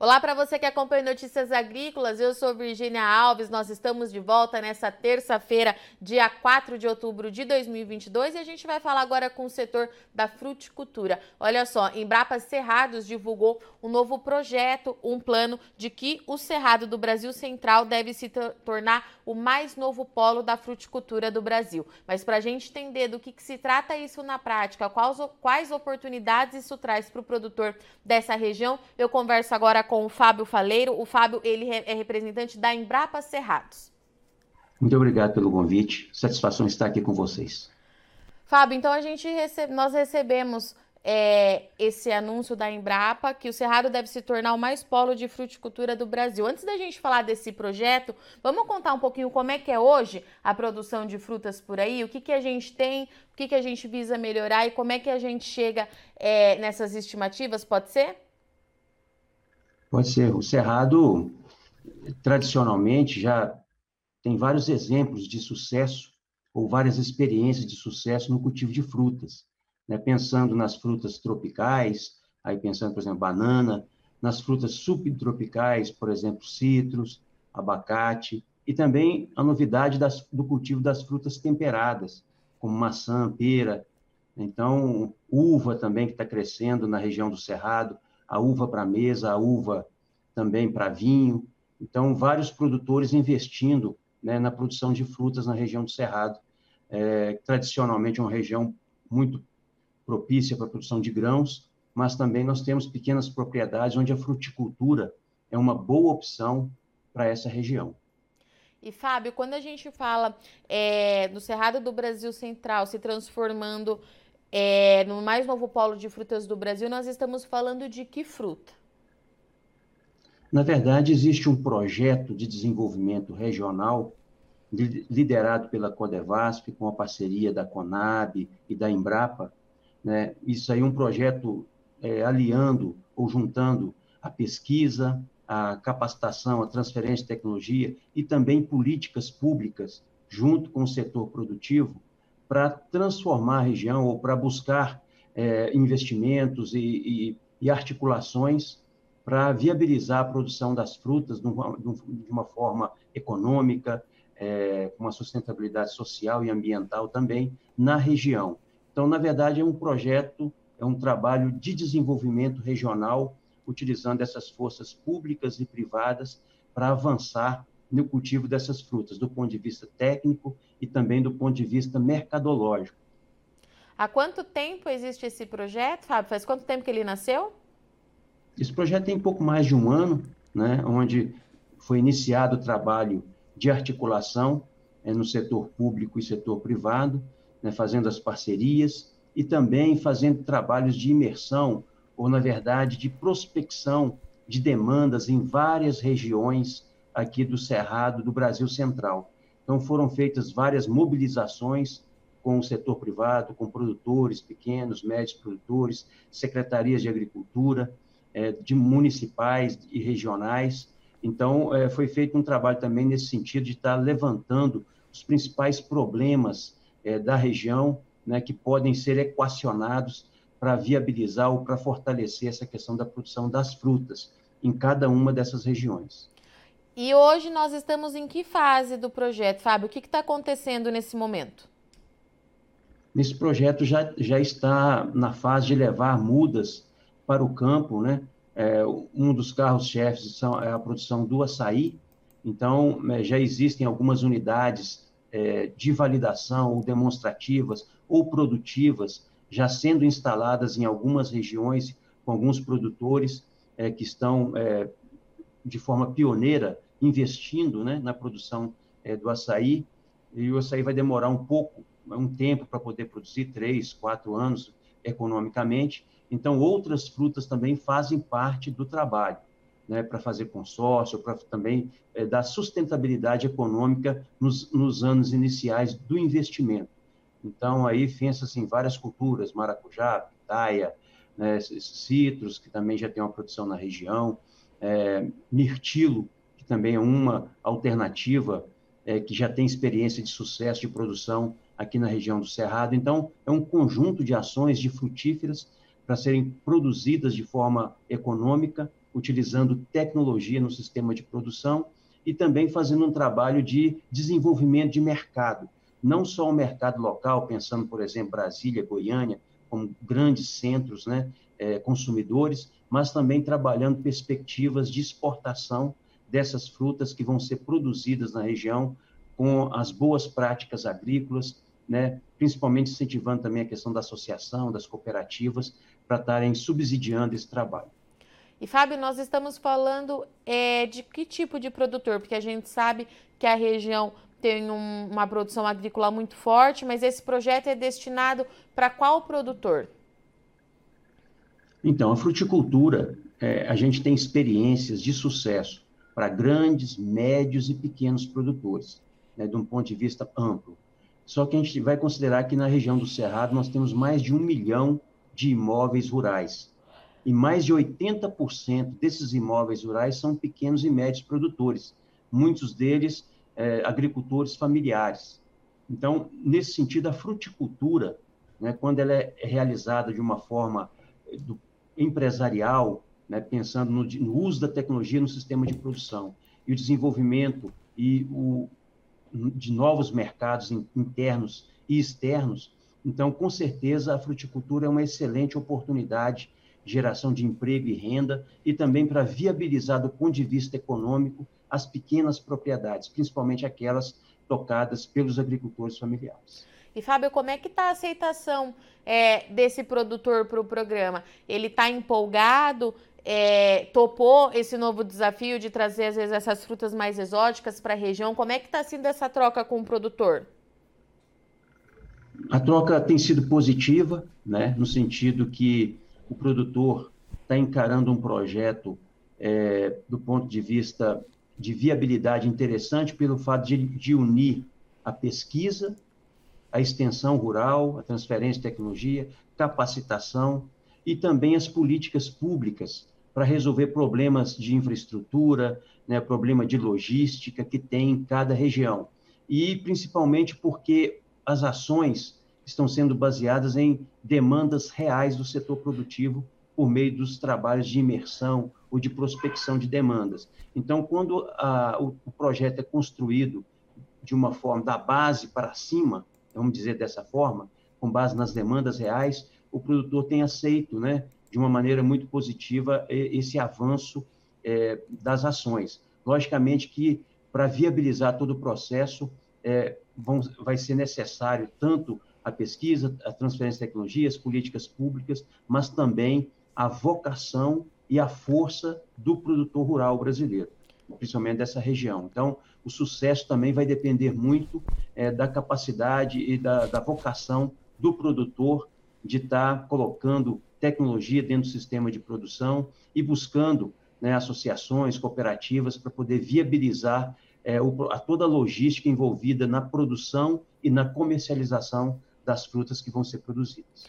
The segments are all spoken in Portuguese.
Olá para você que acompanha Notícias Agrícolas, eu sou Virginia Alves. Nós estamos de volta nessa terça-feira, dia 4 de outubro de 2022, e a gente vai falar agora com o setor da fruticultura. Olha só, Embrapa Cerrados divulgou um novo projeto, um plano de que o Cerrado do Brasil Central deve se tornar o mais novo polo da fruticultura do Brasil. Mas para a gente entender do que, que, se trata isso na prática, quais, quais oportunidades isso traz para o produtor dessa região, eu converso agora com o Fábio Faleiro. O Fábio, ele é representante da Embrapa Cerrados. Muito obrigado pelo convite. Satisfação estar aqui com vocês. Fábio, então a gente recebe, nós recebemos é, esse anúncio da Embrapa que o Cerrado deve se tornar o mais polo de fruticultura do Brasil. Antes da gente falar desse projeto, vamos contar um pouquinho como é que é hoje a produção de frutas por aí, o que, que a gente tem, o que, que a gente visa melhorar e como é que a gente chega é, nessas estimativas, pode ser? Pode ser. O Cerrado, tradicionalmente, já tem vários exemplos de sucesso ou várias experiências de sucesso no cultivo de frutas. Né? Pensando nas frutas tropicais, aí pensando, por exemplo, banana, nas frutas subtropicais, por exemplo, citros, abacate, e também a novidade das, do cultivo das frutas temperadas, como maçã, pera. Então, uva também, que está crescendo na região do Cerrado, a uva para mesa, a uva também para vinho. Então, vários produtores investindo né, na produção de frutas na região do Cerrado, é, tradicionalmente uma região muito propícia para a produção de grãos, mas também nós temos pequenas propriedades onde a fruticultura é uma boa opção para essa região. E Fábio, quando a gente fala é, no Cerrado do Brasil Central se transformando é, no mais novo polo de frutas do Brasil, nós estamos falando de que fruta? Na verdade, existe um projeto de desenvolvimento regional liderado pela Codevasf, com a parceria da Conab e da Embrapa. Né? Isso aí é um projeto é, aliando ou juntando a pesquisa, a capacitação, a transferência de tecnologia e também políticas públicas junto com o setor produtivo para transformar a região ou para buscar é, investimentos e, e, e, articulações para viabilizar a produção das frutas de uma, de uma forma econômica, é, com uma sustentabilidade social e ambiental também na região. Então, na verdade, é um projeto, é um trabalho de desenvolvimento regional, utilizando essas forças públicas e privadas para avançar no cultivo dessas frutas, do ponto de vista técnico e também do ponto de vista mercadológico. Há quanto tempo existe esse projeto, Fábio? Faz quanto tempo que ele nasceu? Esse projeto tem pouco mais de um ano, né, onde foi iniciado o trabalho de articulação é, no setor público e setor privado, né, fazendo as parcerias e também fazendo trabalhos de imersão, ou, na verdade, de prospecção de demandas em várias regiões aqui do Cerrado do Brasil Central. Então, foram feitas várias mobilizações com o setor privado, com produtores pequenos, médios produtores, secretarias de agricultura, é, de municipais e regionais. Então, é, foi feito um trabalho também nesse sentido de estar levantando os principais problemas é, da região, né, que podem ser equacionados para viabilizar ou para fortalecer essa questão da produção das frutas em cada uma dessas regiões. E hoje nós estamos em que fase do projeto, Fábio? O que está acontecendo nesse momento? Nesse projeto já, já está na fase de levar mudas para o campo, né? É, um dos carros-chefes é a produção do açaí, então é, já existem algumas unidades é, de validação ou demonstrativas ou produtivas já sendo instaladas em algumas regiões com alguns produtores é, que estão é, de forma pioneira investindo né, na produção é, do açaí, e o açaí vai demorar um pouco, um tempo para poder produzir, três, quatro anos economicamente. Então, outras frutas também fazem parte do trabalho, né, para fazer consórcio, para também é, dar sustentabilidade econômica nos, nos anos iniciais do investimento. Então, aí pensa-se em várias culturas, maracujá, pitaia, né, citros, que também já tem uma produção na região, é, mirtilo, também é uma alternativa é, que já tem experiência de sucesso de produção aqui na região do Cerrado. Então, é um conjunto de ações de frutíferas para serem produzidas de forma econômica utilizando tecnologia no sistema de produção e também fazendo um trabalho de desenvolvimento de mercado, não só o mercado local, pensando, por exemplo, Brasília, Goiânia, como grandes centros né, é, consumidores, mas também trabalhando perspectivas de exportação dessas frutas que vão ser produzidas na região com as boas práticas agrícolas, né, principalmente incentivando também a questão da associação, das cooperativas, para estarem subsidiando esse trabalho. E, Fábio, nós estamos falando é, de que tipo de produtor? Porque a gente sabe que a região tem um, uma produção agrícola muito forte, mas esse projeto é destinado para qual produtor? Então, a fruticultura, é, a gente tem experiências de sucesso para grandes, médios e pequenos produtores, né, de um ponto de vista amplo. Só que a gente vai considerar que na região do Cerrado nós temos mais de um milhão de imóveis rurais. E mais de 80% desses imóveis rurais são pequenos e médios produtores, muitos deles é, agricultores familiares. Então, nesse sentido, a fruticultura, né, quando ela é realizada de uma forma é, do, empresarial, né, pensando no, no, uso da tecnologia no sistema de produção e o desenvolvimento e o, de novos mercados internos e externos, então, com certeza, a fruticultura é uma excelente oportunidade de geração de emprego e renda e também para viabilizar, do ponto de vista econômico, as pequenas propriedades, principalmente aquelas tocadas pelos agricultores familiares. E, Fábio, como é que está a aceitação é, desse produtor para o programa? Ele está empolgado? É, topou esse novo desafio de trazer, às vezes, essas frutas mais exóticas para a região? Como é que está sendo essa troca com o produtor? A troca tem sido positiva, né, no sentido que o produtor está encarando um projeto é, do ponto de vista de viabilidade interessante pelo fato de, de unir a pesquisa, a extensão rural, a transferência de tecnologia, capacitação e também as políticas públicas para resolver problemas de infraestrutura, né, problema de logística que tem em cada região. E principalmente porque as ações estão sendo baseadas em demandas reais do setor produtivo por meio dos trabalhos de imersão ou de prospecção de demandas. Então, quando a, o, o projeto é construído de uma forma da base para cima, vamos dizer dessa forma, com base nas demandas reais, o produtor tem aceito, né, de uma maneira muito positiva, esse avanço é, das ações. Logicamente que, para viabilizar todo o processo, é, vão, vai ser necessário tanto a pesquisa, a transferência de tecnologias, políticas públicas, mas também a vocação e a força do produtor rural brasileiro, principalmente dessa região. Então, o sucesso também vai depender muito é, da capacidade e da, da, vocação do produtor de estar tá colocando tecnologia dentro do sistema de produção e buscando né, associações, cooperativas para poder viabilizar é, o, a toda a logística envolvida na produção e na comercialização das frutas que vão ser produzidas.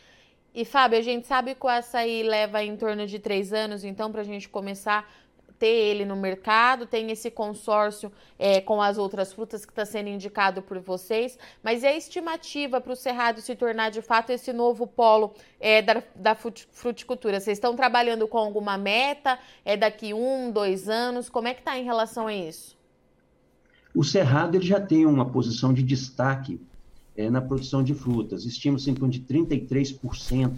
E, Fábio, a gente sabe que o açaí leva em torno de três anos, então, para a gente começar ter ele no mercado, tem esse consórcio é, com as outras frutas que está sendo indicado por vocês, mas é estimativa para o Cerrado se tornar de fato esse novo polo é, da, da fruticultura? Vocês estão trabalhando com alguma meta? É daqui um, dois anos? Como é que está em relação a isso? O Cerrado ele já tem uma posição de destaque é, na produção de frutas. Estima-se em torno de 33%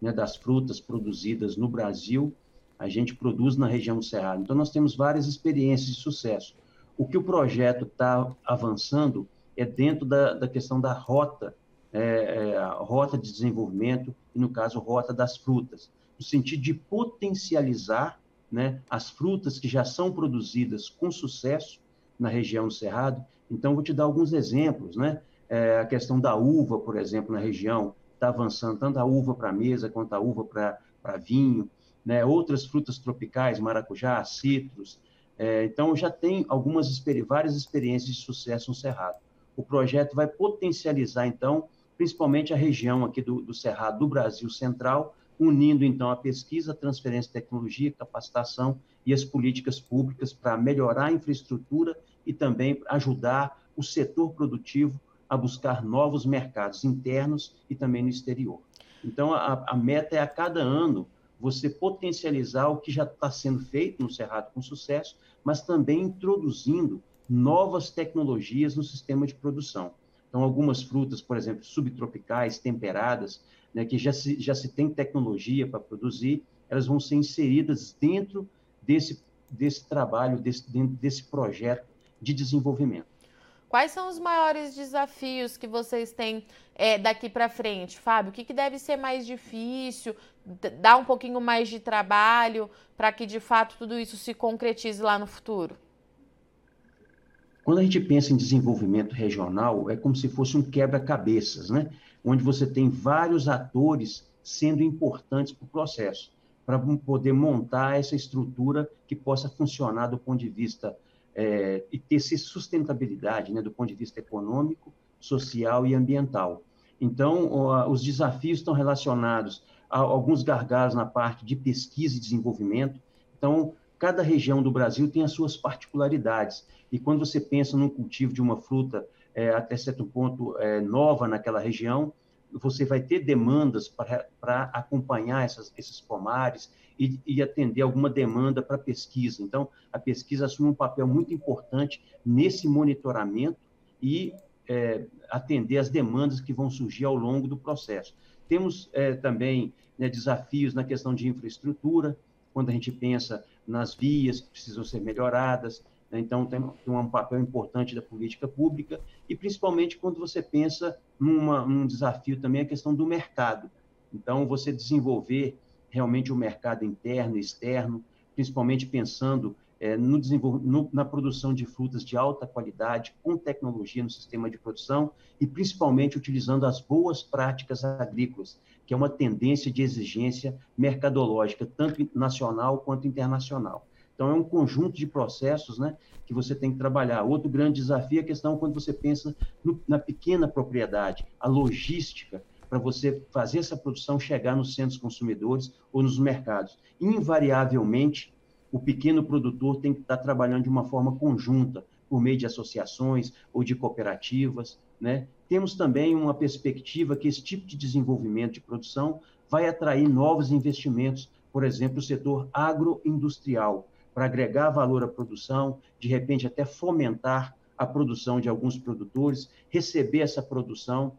né, das frutas produzidas no Brasil, a gente produz na região do Cerrado. Então, nós temos várias experiências de sucesso. O que o projeto está avançando é dentro da, da questão da rota, é, é, rota de desenvolvimento, e no caso, rota das frutas, no sentido de potencializar né, as frutas que já são produzidas com sucesso na região do Cerrado. Então, vou te dar alguns exemplos, né? É, a questão da uva, por exemplo, na região, está avançando tanto a uva para mesa quanto a uva para vinho, né? outras frutas tropicais, maracujá, citros. É, então, já tem algumas várias experiências de sucesso no Cerrado. O projeto vai potencializar, então, principalmente a região aqui do, do Cerrado, do Brasil Central, unindo, então, a pesquisa, a transferência de tecnologia, capacitação e as políticas públicas para melhorar a infraestrutura e também ajudar o setor produtivo a buscar novos mercados internos e também no exterior. Então, a, a meta é a cada ano você potencializar o que já está sendo feito no Cerrado com sucesso, mas também introduzindo novas tecnologias no sistema de produção. Então, algumas frutas, por exemplo, subtropicais, temperadas, né, que já se, já se tem tecnologia para produzir, elas vão ser inseridas dentro desse, desse trabalho, desse, dentro desse projeto de desenvolvimento. Quais são os maiores desafios que vocês têm é, daqui para frente, Fábio? O que, que deve ser mais difícil? Dar um pouquinho mais de trabalho para que de fato tudo isso se concretize lá no futuro? Quando a gente pensa em desenvolvimento regional, é como se fosse um quebra-cabeças, né? Onde você tem vários atores sendo importantes para o processo, para poder montar essa estrutura que possa funcionar do ponto de vista é, e ter sustentabilidade, né? Do ponto de vista econômico, social e ambiental. Então, os desafios estão relacionados a alguns gargalos na parte de pesquisa e desenvolvimento. Então, cada região do Brasil tem as suas particularidades. E quando você pensa num cultivo de uma fruta é, até certo ponto é, nova naquela região, você vai ter demandas para acompanhar essas, esses pomares e, e, atender alguma demanda para pesquisa. Então, a pesquisa assume um papel muito importante nesse monitoramento e é, atender as demandas que vão surgir ao longo do processo. Temos é, também né, desafios na questão de infraestrutura, quando a gente pensa nas vias que precisam ser melhoradas, né? Então, tem um papel importante da política pública e, principalmente, quando você pensa num desafio também, a questão do mercado. Então, você desenvolver realmente o mercado interno e externo, principalmente pensando é, no no, na produção de frutas de alta qualidade, com tecnologia no sistema de produção e principalmente utilizando as boas práticas agrícolas, que é uma tendência de exigência mercadológica, tanto nacional quanto internacional. Então, é um conjunto de processos né, que você tem que trabalhar. Outro grande desafio é a questão quando você pensa no, na pequena propriedade, a logística para você fazer essa produção chegar nos centros consumidores ou nos mercados. Invariavelmente, o pequeno produtor tem que estar trabalhando de uma forma conjunta, por meio de associações ou de cooperativas. Né? Temos também uma perspectiva que esse tipo de desenvolvimento de produção vai atrair novos investimentos, por exemplo, o setor agroindustrial, para agregar valor à produção, de repente até fomentar a produção de alguns produtores, receber essa produção,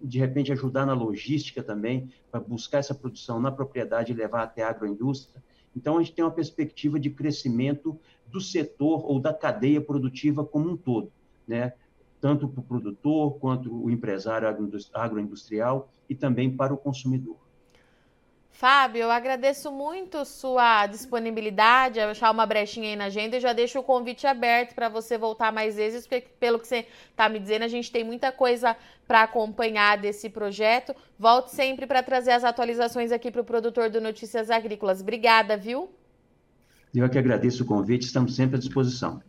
de repente ajudar na logística também, para buscar essa produção na propriedade e levar até a agroindústria. Então, a gente tem uma perspectiva de crescimento do setor ou da cadeia produtiva como um todo, né? tanto para o produtor quanto o empresário agroindustrial e também para o consumidor. Fábio, eu agradeço muito sua disponibilidade, achar uma brechinha aí na agenda e já deixo o convite aberto para você voltar mais vezes, porque pelo que você está me dizendo, a gente tem muita coisa para acompanhar desse projeto. Volte sempre para trazer as atualizações aqui para o produtor do Notícias Agrícolas. Obrigada, viu? Eu é que agradeço o convite, estamos sempre à disposição.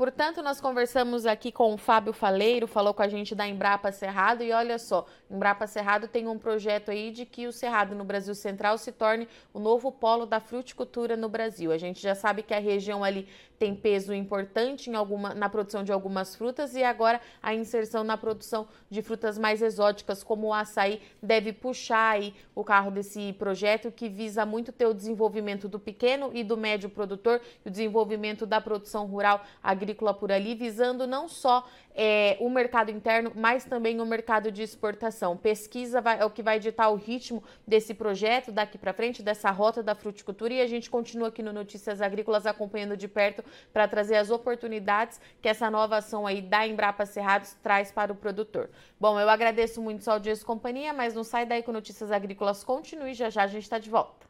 Portanto, nós conversamos aqui com o Fábio Faleiro, falou com a gente da Embrapa Cerrado e olha só, Embrapa Cerrado tem um projeto aí de que o Cerrado no Brasil Central se torne o novo polo da fruticultura no Brasil. A gente já sabe que a região ali tem peso importante em alguma, na produção de algumas frutas e agora a inserção na produção de frutas mais exóticas, como o açaí, deve puxar aí o carro desse projeto que visa muito ter o desenvolvimento do pequeno e do médio produtor e o desenvolvimento da produção rural agrícola por ali, visando não só é, o mercado interno, mas também o mercado de exportação. Pesquisa vai, é o que vai ditar o ritmo desse projeto daqui para frente, dessa rota da fruticultura, e a gente continua aqui no Notícias Agrícolas acompanhando de perto para trazer as oportunidades que essa nova ação aí da Embrapa Cerrados traz para o produtor. Bom, eu agradeço muito sua audiência e companhia, mas não sai daí com Notícias Agrícolas continue, já já a gente está de volta.